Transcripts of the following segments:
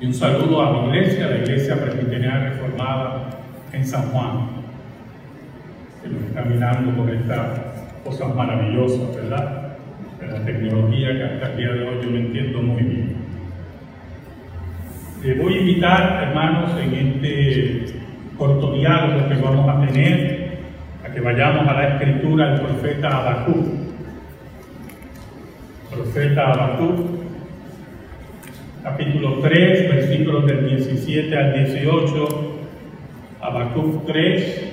Y un saludo a mi iglesia, la Iglesia Presbiteriana Reformada en San Juan, que nos está mirando por estas cosas maravillosas, ¿verdad? De la tecnología que hasta el día de hoy yo no entiendo muy bien. Les voy a invitar, hermanos, en este corto diálogo que vamos a tener, a que vayamos a la escritura del profeta Habacuc. Profeta Habacuc, capítulo 3, versículos del 17 al 18, Habacuc 3,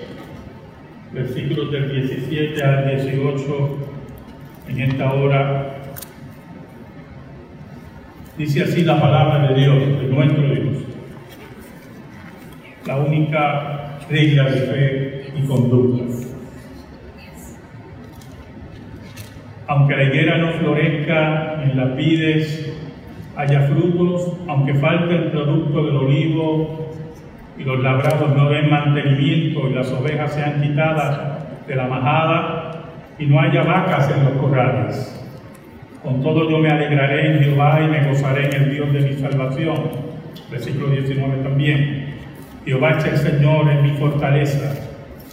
versículos del 17 al 18, en esta hora. Dice así la palabra de Dios, de nuestro Dios, la única regla de fe y conducta. Aunque la higuera no florezca en las vides, haya frutos, aunque falte el producto del olivo y los labrados no den mantenimiento y las ovejas sean quitadas de la majada y no haya vacas en los corrales. Con todo yo me alegraré en Jehová y me gozaré en el Dios de mi salvación. Versículo 19 también. Jehová es el Señor, en mi fortaleza,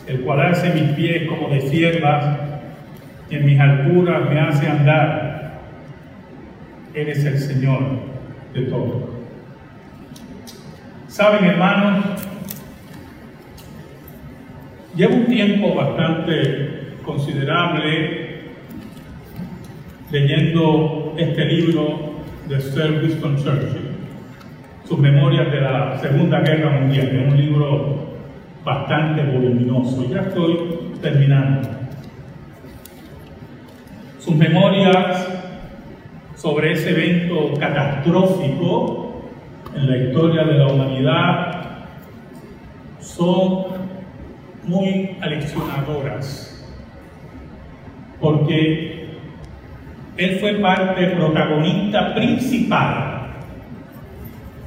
el cual hace mis pies como de siervas y en mis alturas me hace andar él es el Señor de todo. Saben, hermanos, llevo un tiempo bastante considerable leyendo este libro de Sir Winston Churchill, sus memorias de la Segunda Guerra Mundial. Es un libro bastante voluminoso. Ya estoy terminando. Sus memorias sobre ese evento catastrófico en la historia de la humanidad son muy aleccionadoras, porque él fue parte protagonista principal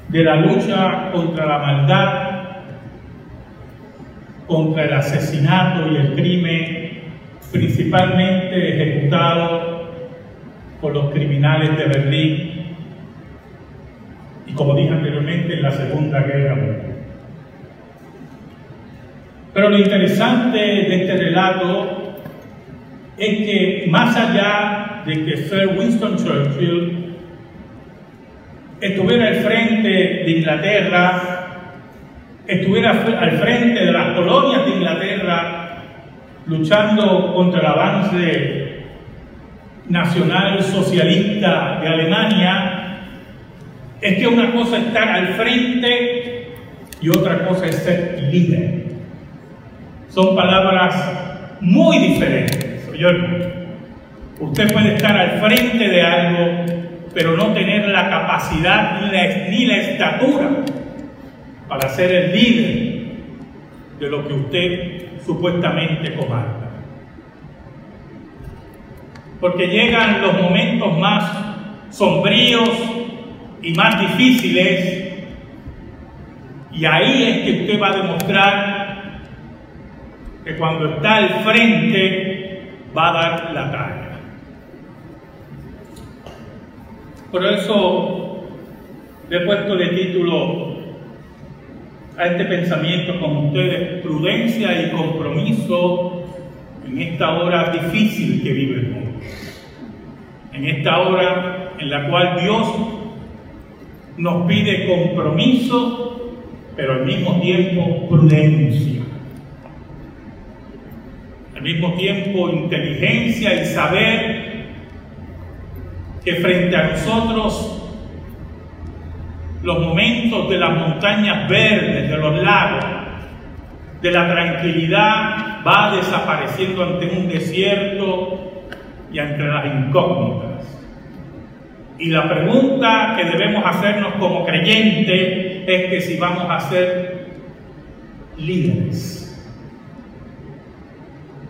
de la lucha contra la maldad, contra el asesinato y el crimen, principalmente ejecutado por los criminales de Berlín y como dije anteriormente en la Segunda Guerra Mundial. Pero lo interesante de este relato es que más allá de que Sir Winston Churchill estuviera al frente de Inglaterra, estuviera al frente de las colonias de Inglaterra, luchando contra el avance nacional socialista de Alemania, es que una cosa es estar al frente y otra cosa es ser líder. Son palabras muy diferentes. Usted puede estar al frente de algo, pero no tener la capacidad ni la, ni la estatura para ser el líder de lo que usted supuestamente comanda porque llegan los momentos más sombríos y más difíciles, y ahí es que usted va a demostrar que cuando está al frente va a dar la talla. Por eso le he puesto de título a este pensamiento con ustedes, prudencia y compromiso en esta hora difícil que vive el mundo en esta hora en la cual Dios nos pide compromiso, pero al mismo tiempo prudencia. Al mismo tiempo inteligencia y saber que frente a nosotros los momentos de las montañas verdes, de los lagos, de la tranquilidad va desapareciendo ante un desierto y entre las incógnitas. Y la pregunta que debemos hacernos como creyentes es que si vamos a ser líderes,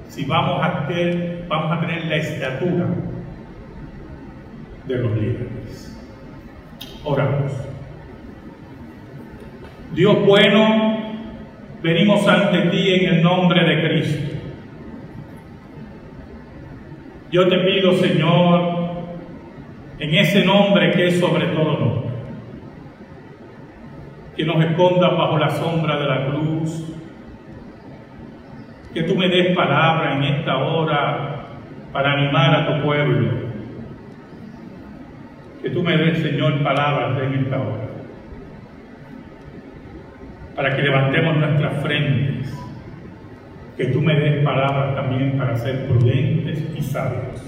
si vamos a, tener, vamos a tener la estatura de los líderes. Oramos. Dios bueno, venimos ante ti en el nombre de Cristo. Yo te pido, Señor, en ese nombre que es sobre todo nombre, que nos escondas bajo la sombra de la cruz, que tú me des palabra en esta hora para animar a tu pueblo, que tú me des, Señor, palabras en esta hora, para que levantemos nuestras frentes, que tú me des palabras también para ser prudentes y sabios.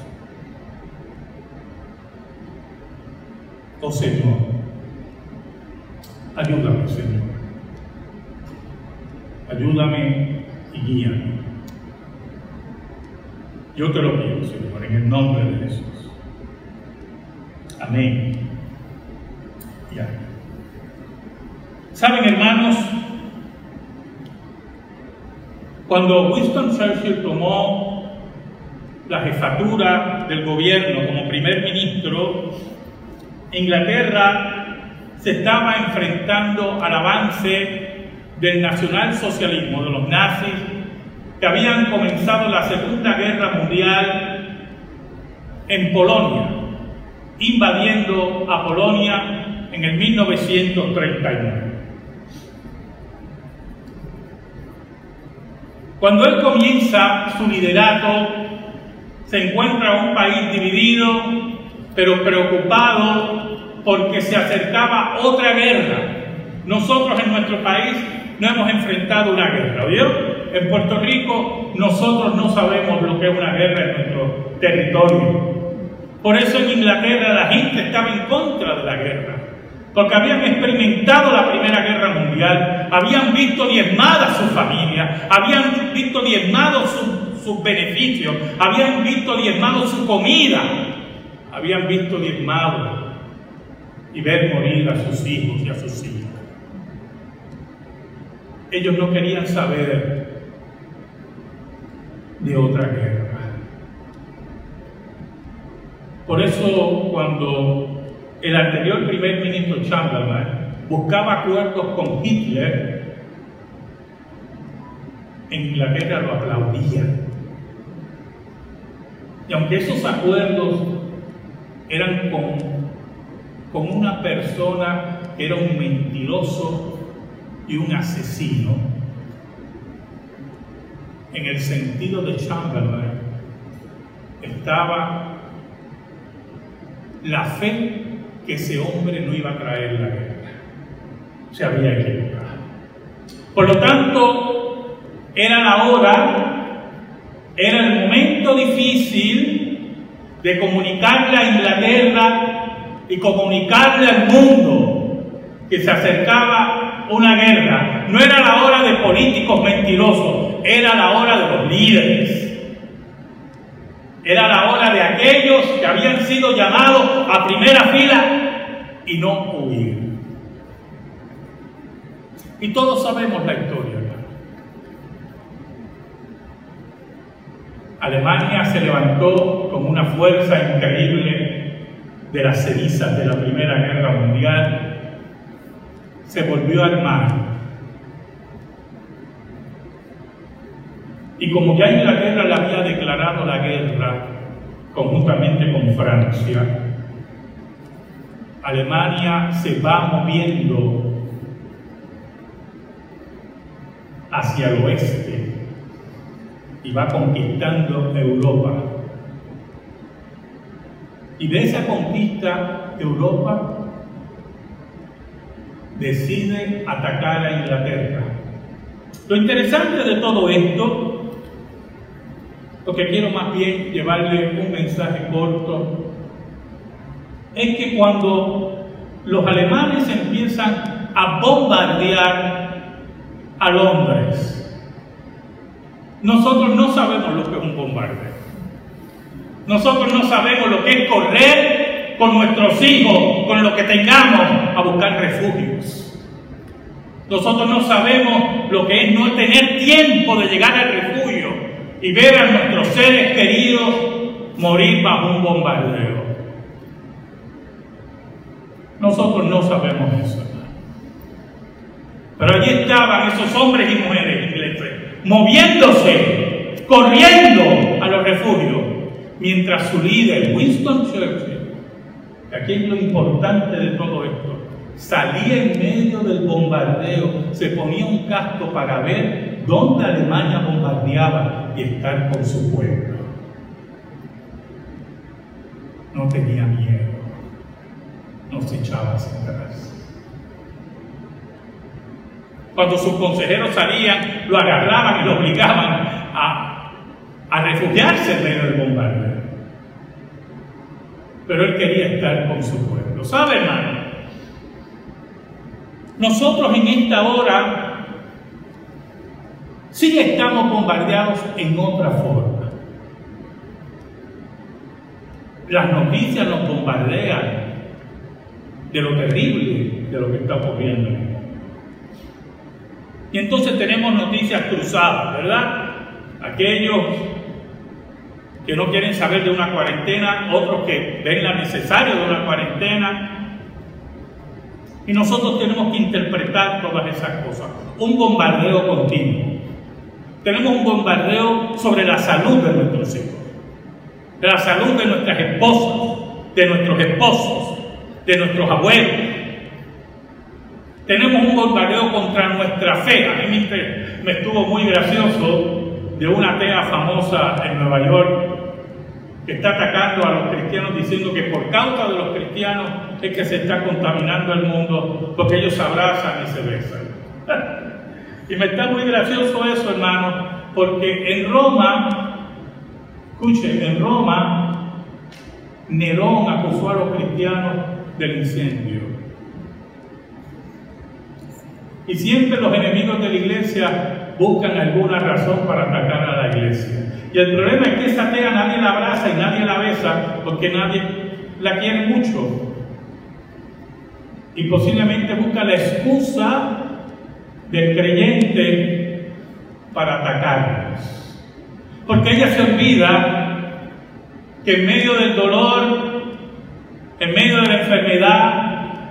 Oh Señor, Ayúdame, Señor. Ayúdame y guíame. Yo te lo pido, Señor, en el nombre de Jesús. Amén. Y amén. Saben, hermanos, cuando Winston Churchill tomó la jefatura del gobierno como primer ministro, Inglaterra se estaba enfrentando al avance del nacionalsocialismo, de los nazis, que habían comenzado la Segunda Guerra Mundial en Polonia, invadiendo a Polonia en el 1939. Cuando él comienza su liderato, se encuentra un país dividido, pero preocupado porque se acercaba otra guerra. Nosotros en nuestro país no hemos enfrentado una guerra, ¿oyó? En Puerto Rico nosotros no sabemos lo que es una guerra en nuestro territorio. Por eso en Inglaterra la gente estaba en contra de la guerra, porque habían experimentado la Primera Guerra Mundial, habían visto diezmada su familia, habían visto diezmados sus beneficios, habían visto diezmado su comida, habían visto diezmado y ver morir a sus hijos y a sus hijas. Ellos no querían saber de otra guerra. Por eso cuando el anterior primer ministro Chamberlain buscaba acuerdos con Hitler, en Inglaterra lo aplaudían. Y aunque esos acuerdos eran con con una persona que era un mentiroso y un asesino, en el sentido de Chamberlain, estaba la fe que ese hombre no iba a traer la guerra. Se había equivocado. Por lo tanto, era la hora, era el momento difícil de comunicarle a Inglaterra y comunicarle al mundo que se acercaba una guerra. No era la hora de políticos mentirosos, era la hora de los líderes. Era la hora de aquellos que habían sido llamados a primera fila y no huir. Y todos sabemos la historia. Alemania se levantó con una fuerza increíble de las cenizas de la Primera Guerra Mundial, se volvió a armar. Y como ya Inglaterra le había declarado la guerra conjuntamente con Francia, Alemania se va moviendo hacia el oeste y va conquistando Europa. Y de esa conquista, Europa decide atacar a Inglaterra. Lo interesante de todo esto, lo que quiero más bien llevarle un mensaje corto, es que cuando los alemanes empiezan a bombardear a Londres, nosotros no sabemos lo que es un bombardeo. Nosotros no sabemos lo que es correr con nuestros hijos, con lo que tengamos, a buscar refugios. Nosotros no sabemos lo que es no tener tiempo de llegar al refugio y ver a nuestros seres queridos morir bajo un bombardeo. Nosotros no sabemos eso. Pero allí estaban esos hombres y mujeres ingleses, moviéndose, corriendo a los refugios mientras su líder, Winston Churchill, aquí es lo importante de todo esto, salía en medio del bombardeo, se ponía un casco para ver dónde Alemania bombardeaba y estar con su pueblo. No tenía miedo, no se echaba atrás. Cuando sus consejeros salían, lo agarraban y lo obligaban a, a refugiarse en medio del bombardeo. Pero él quería estar con su pueblo. ¿Sabe, hermano? Nosotros en esta hora sí estamos bombardeados en otra forma. Las noticias nos bombardean de lo terrible de lo que está ocurriendo y entonces tenemos noticias cruzadas, ¿verdad? Aquellos que no quieren saber de una cuarentena, otros que ven la necesario de una cuarentena. Y nosotros tenemos que interpretar todas esas cosas. Un bombardeo continuo. Tenemos un bombardeo sobre la salud de nuestros hijos, de la salud de nuestras esposas, de nuestros esposos, de nuestros abuelos, tenemos un bombardeo contra nuestra fe. A mí me, estuvo muy gracioso de una atea famosa en Nueva York que está atacando a los cristianos diciendo que por causa de los cristianos es que se está contaminando el mundo porque ellos se abrazan y se besan. y me está muy gracioso eso, hermano, porque en Roma, escuchen, en Roma, Nerón acusó a los cristianos del incendio. Y siempre los enemigos de la iglesia buscan alguna razón para atacar a la iglesia. Y el problema es que esa atea nadie la abraza y nadie la besa porque nadie la quiere mucho. Y posiblemente busca la excusa del creyente para atacarnos. Porque ella se olvida que en medio del dolor, en medio de la enfermedad,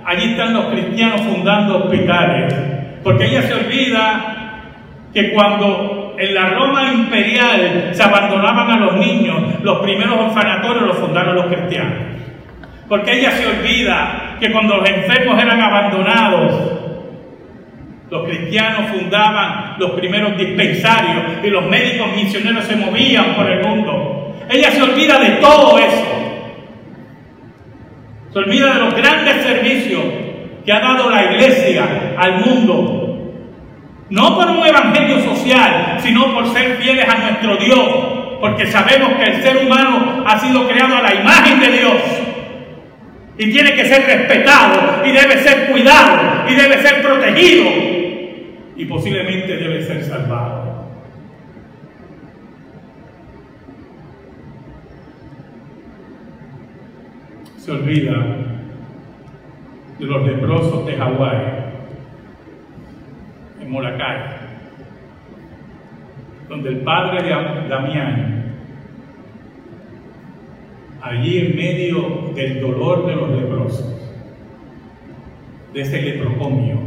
allí están los cristianos fundando hospitales porque ella se olvida que cuando en la Roma imperial se abandonaban a los niños, los primeros orfanatorios los fundaron los cristianos. Porque ella se olvida que cuando los enfermos eran abandonados, los cristianos fundaban los primeros dispensarios y los médicos misioneros se movían por el mundo. Ella se olvida de todo eso. Se olvida de los grandes servicios que ha dado la iglesia al mundo. No por un evangelio social, sino por ser fieles a nuestro Dios, porque sabemos que el ser humano ha sido creado a la imagen de Dios y tiene que ser respetado y debe ser cuidado y debe ser protegido y posiblemente debe ser salvado. Se olvida de los leprosos de Hawái, en Molacay, donde el padre de Damián, allí en medio del dolor de los leprosos, de ese lepropomio,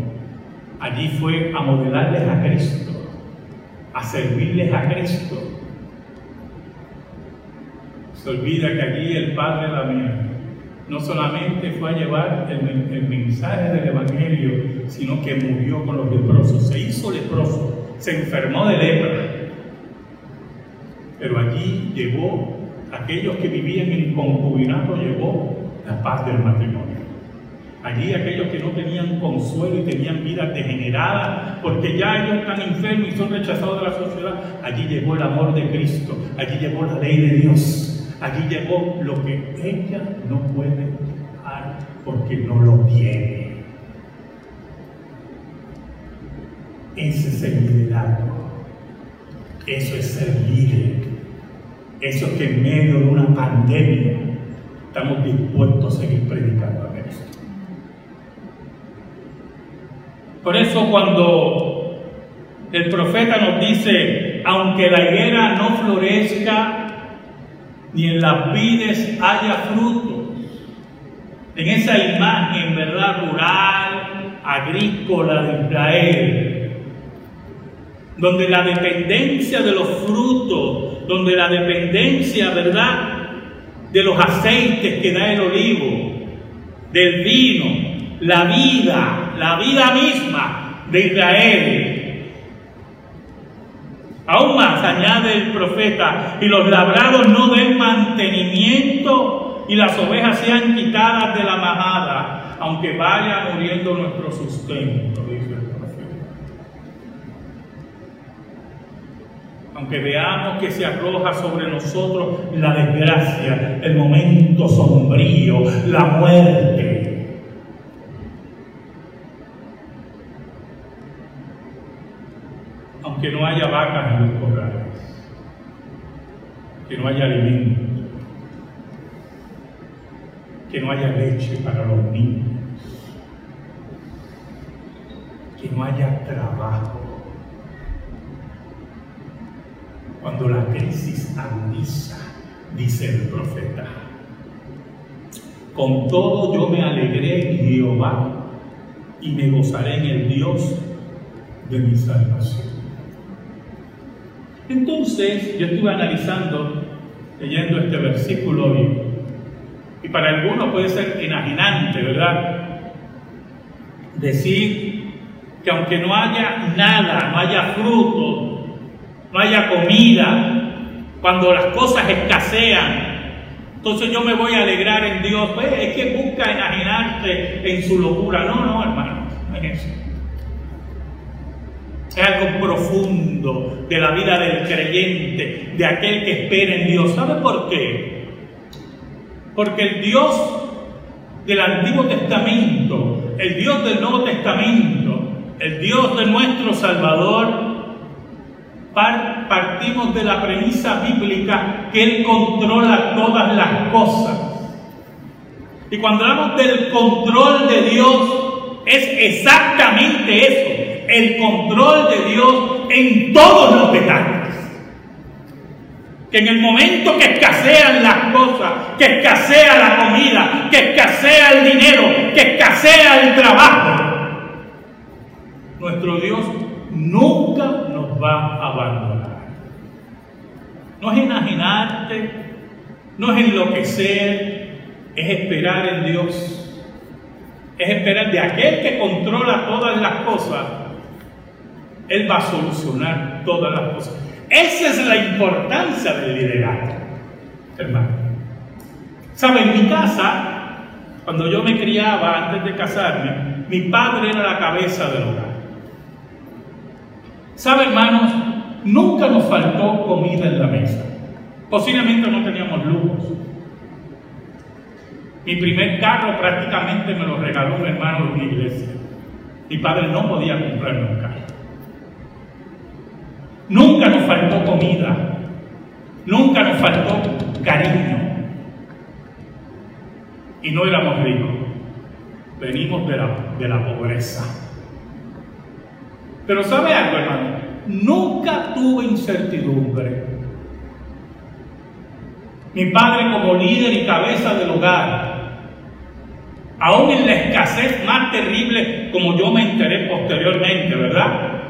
allí fue a modelarles a Cristo, a servirles a Cristo. Se olvida que allí el padre Damián no solamente fue a llevar el, mensaje del Evangelio, sino que murió con los leprosos, se hizo leproso, se enfermó de lepra. Pero allí llegó, aquellos que vivían en concubinato, llegó la paz del matrimonio. Allí aquellos que no tenían consuelo y tenían vida degenerada, porque ya ellos están enfermos y son rechazados de la sociedad, allí llegó el amor de Cristo, allí llegó la ley de Dios. Allí llegó lo que ella no puede dar porque no lo tiene. Ese es el liderazgo. Eso es ser líder. Eso es que en medio de una pandemia estamos dispuestos a seguir predicando a Cristo. Por eso cuando el profeta nos dice, aunque la higuera no florezca, ni en las vides haya frutos. En esa imagen, ¿verdad? Rural, agrícola de Israel, donde la dependencia de los frutos, donde la dependencia, ¿verdad? De los aceites que da el olivo, del vino, la vida, la vida misma de Israel. Aún más añade el profeta, y los labrados no den mantenimiento y las ovejas sean quitadas de la majada, aunque vaya muriendo nuestro sustento, dice el profeta. Aunque veamos que se arroja sobre nosotros la desgracia, el momento sombrío, la muerte, que no haya vacas en los corrales, que no haya alimento, que no haya leche para los niños, que no haya trabajo. Cuando la crisis agudiza, dice el profeta, con todo yo me alegré en Jehová y me gozaré en el Dios de mi salvación. Entonces yo estuve analizando, leyendo este versículo y, para algunos puede ser enajenante, ¿verdad? Decir que aunque no haya nada, no haya fruto, no haya comida, cuando las cosas escasean, entonces yo me voy a alegrar en Dios. Pues es que busca enajenarte en su locura. No, no, hermano, no es eso. Es algo profundo de la vida del creyente, de aquel que espera en Dios. ¿Sabe por qué? Porque el Dios del Antiguo Testamento, el Dios del Nuevo Testamento, el Dios de nuestro Salvador, partimos de la premisa bíblica que Él controla todas las cosas. Y cuando hablamos del control de Dios, es exactamente eso el control de Dios en todos los detalles. Que en el momento que escasean las cosas, que escasea la comida, que escasea el dinero, que escasea el trabajo, nuestro Dios nunca nos va a abandonar. No es enajenarte, no es enloquecer, es esperar en Dios. Es esperar de aquel que controla todas las cosas él va a solucionar todas las cosas. Esa es la importancia del liderazgo, hermano. ¿Sabe? En mi casa, cuando yo me criaba antes de casarme, mi padre era la cabeza del hogar. ¿Sabe, hermanos? Nunca nos faltó comida en la mesa. Posiblemente no teníamos lujos. Mi primer carro prácticamente me lo regaló un hermano de una iglesia. Mi padre no podía comprarme un carro. Nunca nos faltó comida, nunca nos faltó cariño. Y no éramos ricos, venimos de la, de la pobreza. Pero ¿sabe algo, hermano? Nunca tuve incertidumbre. Mi padre como líder y cabeza del hogar, aún en la escasez más terrible como yo me enteré posteriormente, ¿verdad?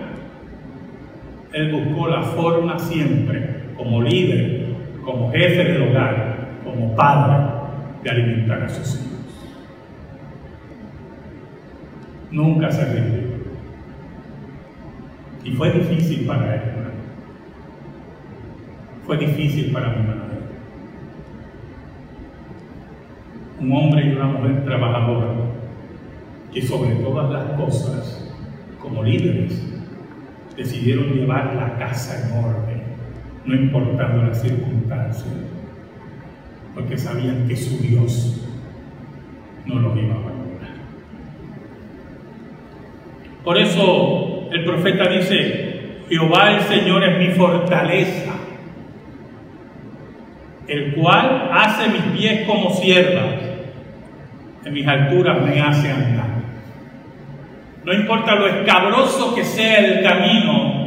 Él buscó la forma siempre, como líder, como jefe del hogar, como padre, de alimentar a sus hijos. Nunca se rindió. Y fue difícil para él, Fue difícil para mi madre. Un hombre y una mujer trabajadora que sobre todas las cosas, como líderes, decidieron llevar la casa en orden, no importando las circunstancias, porque sabían que su Dios no los iba a abandonar. Por eso el profeta dice, Jehová el Señor es mi fortaleza, el cual hace mis pies como siervas, en mis alturas me hace andar. No importa lo escabroso que sea el camino,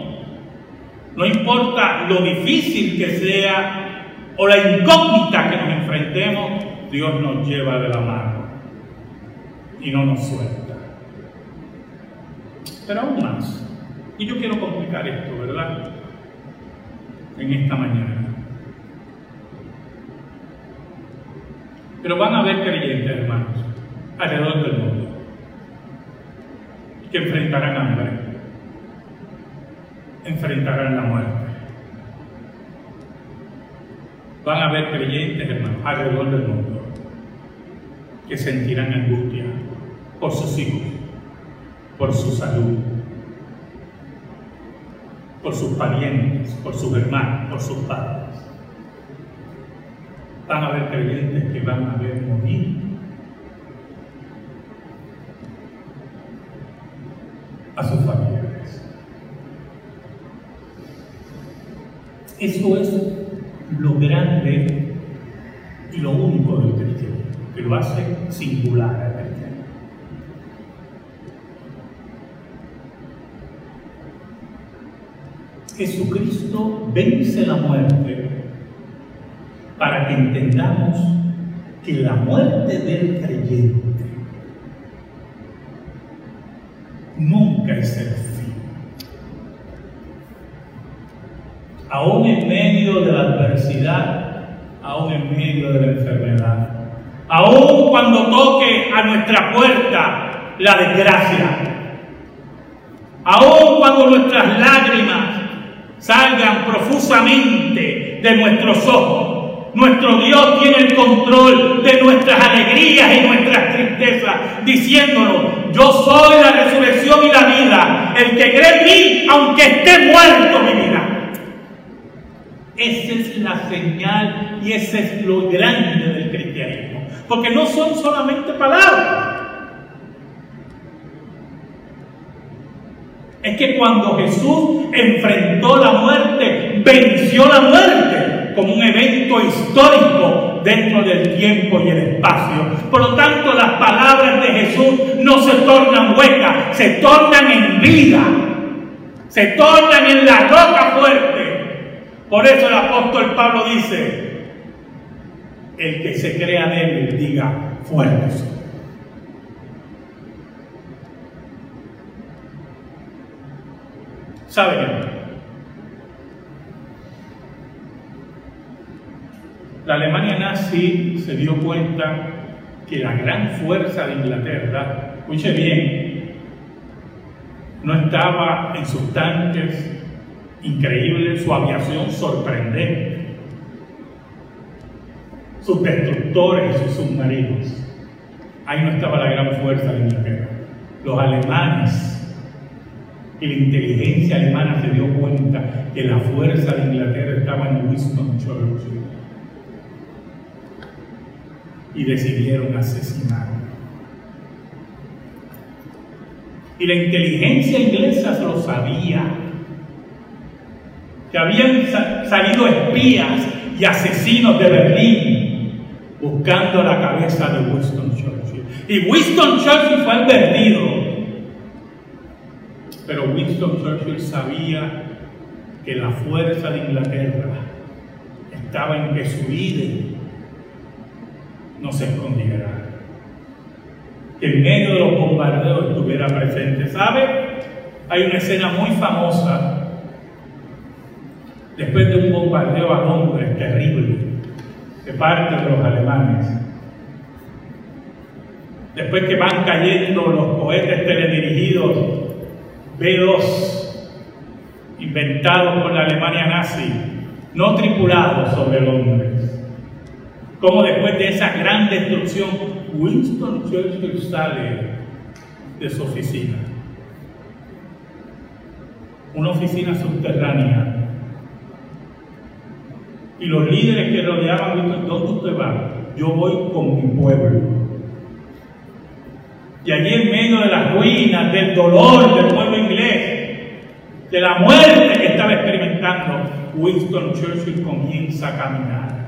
no importa lo difícil que sea o la incógnita que nos enfrentemos, Dios nos lleva de la mano y no nos suelta. Pero aún más, y yo quiero complicar esto, ¿verdad? En esta mañana. Pero van a haber creyentes, hermanos, alrededor del mundo que enfrentarán hambre, enfrentarán la muerte. Van a haber creyentes, hermanos, alrededor del mundo, que sentirán angustia por sus hijos, por su salud, por sus parientes, por sus hermanos, por sus padres. Van a haber creyentes que van a ver morir a sus familiares. Eso es lo grande y lo único del cristiano, que lo hace singular al cristiano. Jesucristo vence la muerte para que entendamos que la muerte del creyente es el fin. Aún en medio de la adversidad, aún en medio de la enfermedad, aún cuando toque a nuestra puerta la desgracia, aún cuando nuestras lágrimas salgan profusamente de nuestros ojos, nuestro Dios tiene el control de nuestras alegrías y nuestras tristezas, diciéndonos, yo soy la resurrección y la vida. El que cree en mí, aunque esté muerto, vivirá. Esa es la señal y ese es lo grande del cristianismo. Porque no son solamente palabras. Es que cuando Jesús enfrentó la muerte, venció la muerte como un evento histórico dentro del tiempo y el espacio. Por lo tanto, las palabras de Jesús no se tornan huecas, se tornan en vida, se tornan en la roca fuerte. Por eso el apóstol Pablo dice, el que se crea débil, diga fuerte. ¿Saben? La Alemania nazi se dio cuenta que la gran fuerza de Inglaterra, escuche bien, no estaba en sus tanques increíbles, su aviación sorprendente, sus destructores y sus submarinos. Ahí no estaba la gran fuerza de Inglaterra. Los alemanes y la inteligencia alemana se dio cuenta que la fuerza de Inglaterra estaba en Winston Churchill y decidieron asesinarlo. Y la inteligencia inglesa lo sabía, que habían salido espías y asesinos de Berlín buscando la cabeza de Winston Churchill. Y Winston Churchill fue advertido, pero Winston Churchill sabía que la fuerza de Inglaterra estaba en que su líder no se escondiera. Que en medio de los bombardeos estuviera presente. ¿Sabe? Hay una escena muy famosa después de un bombardeo a Londres terrible de parte de los alemanes. Después que van cayendo los cohetes teledirigidos B-2 inventados por la Alemania nazi, no tripulados sobre Londres como después de esa gran destrucción, Winston Churchill sale de su oficina. Una oficina subterránea. Y los líderes que rodeaban Winston, ¿dónde usted va? Yo voy con mi pueblo. Y allí en medio de las ruinas, del dolor del pueblo inglés, de la muerte que estaba experimentando, Winston Churchill comienza a caminar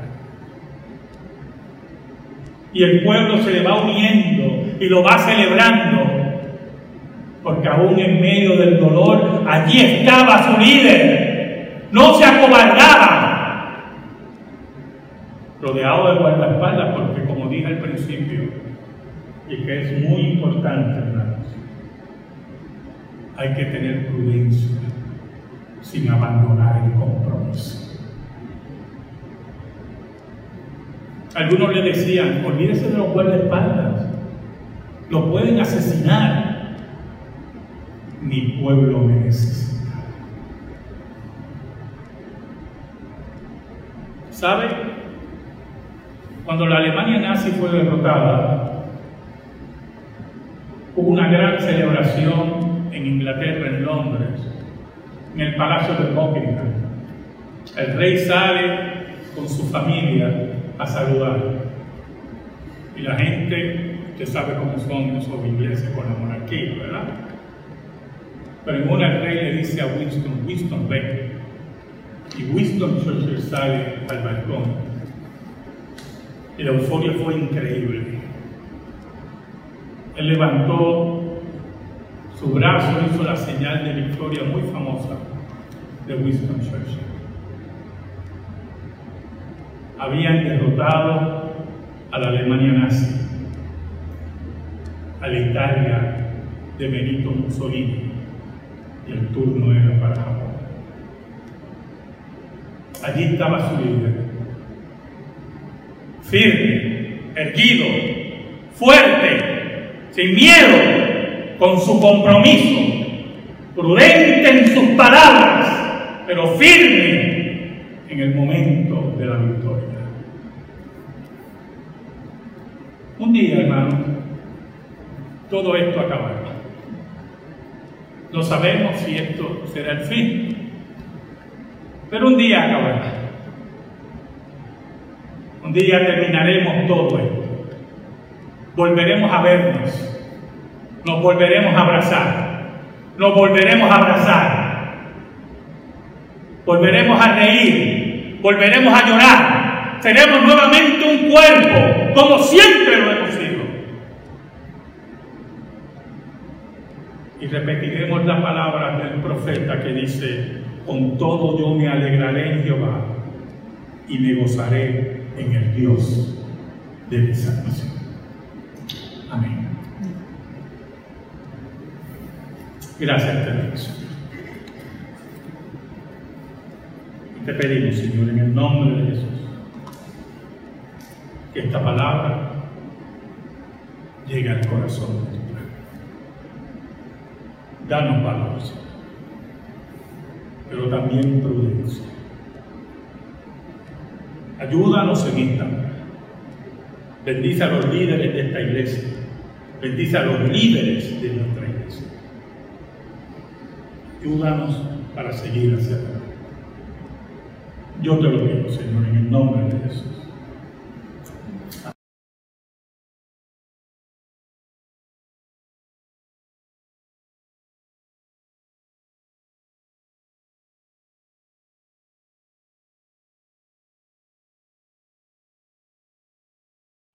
y el pueblo se le va uniendo y lo va celebrando, porque aún en medio del dolor, allí estaba su líder, no se acobardaba, rodeado de guardaespaldas, porque como dije al principio, y que es muy importante, hermanos, hay que tener prudencia sin abandonar el compromiso. Algunos le decían, olvídese de los guardaespaldas, lo pueden asesinar. mi pueblo me necesita. ¿Sabe? Cuando la Alemania nazi fue derrotada, hubo una gran celebración en Inglaterra, en Londres, en el Palacio de Buckingham. El rey sale con su familia a saludar. Y la gente, usted sabe cómo son esos ingleses con la monarquía, ¿verdad? Pero en una el rey le dice a Winston, Winston, ven. Y Winston Churchill sale al balcón. Y la euforia fue increíble. Él levantó su brazo, hizo la señal de victoria muy famosa de Winston Churchill. Habían derrotado a la Alemania nazi, a la Italia de Benito Mussolini, y el turno era para Japón. Allí estaba su líder, firme, erguido, fuerte, sin miedo, con su compromiso, prudente en sus palabras, pero firme en el momento de la victoria. Un día, hermano, todo esto acabará. No sabemos si esto será el fin, pero un día acabará. Un día terminaremos todo esto. Volveremos a vernos, nos volveremos a abrazar, nos volveremos a abrazar, volveremos a reír, volveremos a llorar, seremos nuevamente un cuerpo, como siempre lo hemos sido. Y repetiremos la palabra del profeta que dice, con todo yo me alegraré en Jehová y me gozaré en el Dios de mi salvación. Amén. Gracias, Dios. Te pedimos, Señor, en el nombre de Jesús, que esta palabra llegue al corazón de tu pueblo. Danos valor, Señor, pero también prudencia. Ayúdanos en esta. Bendice a los líderes de esta iglesia. Bendice a los líderes de nuestra iglesia. Ayúdanos para seguir hacia adelante. Yo te lo pido, Señor, en el nombre de Jesús.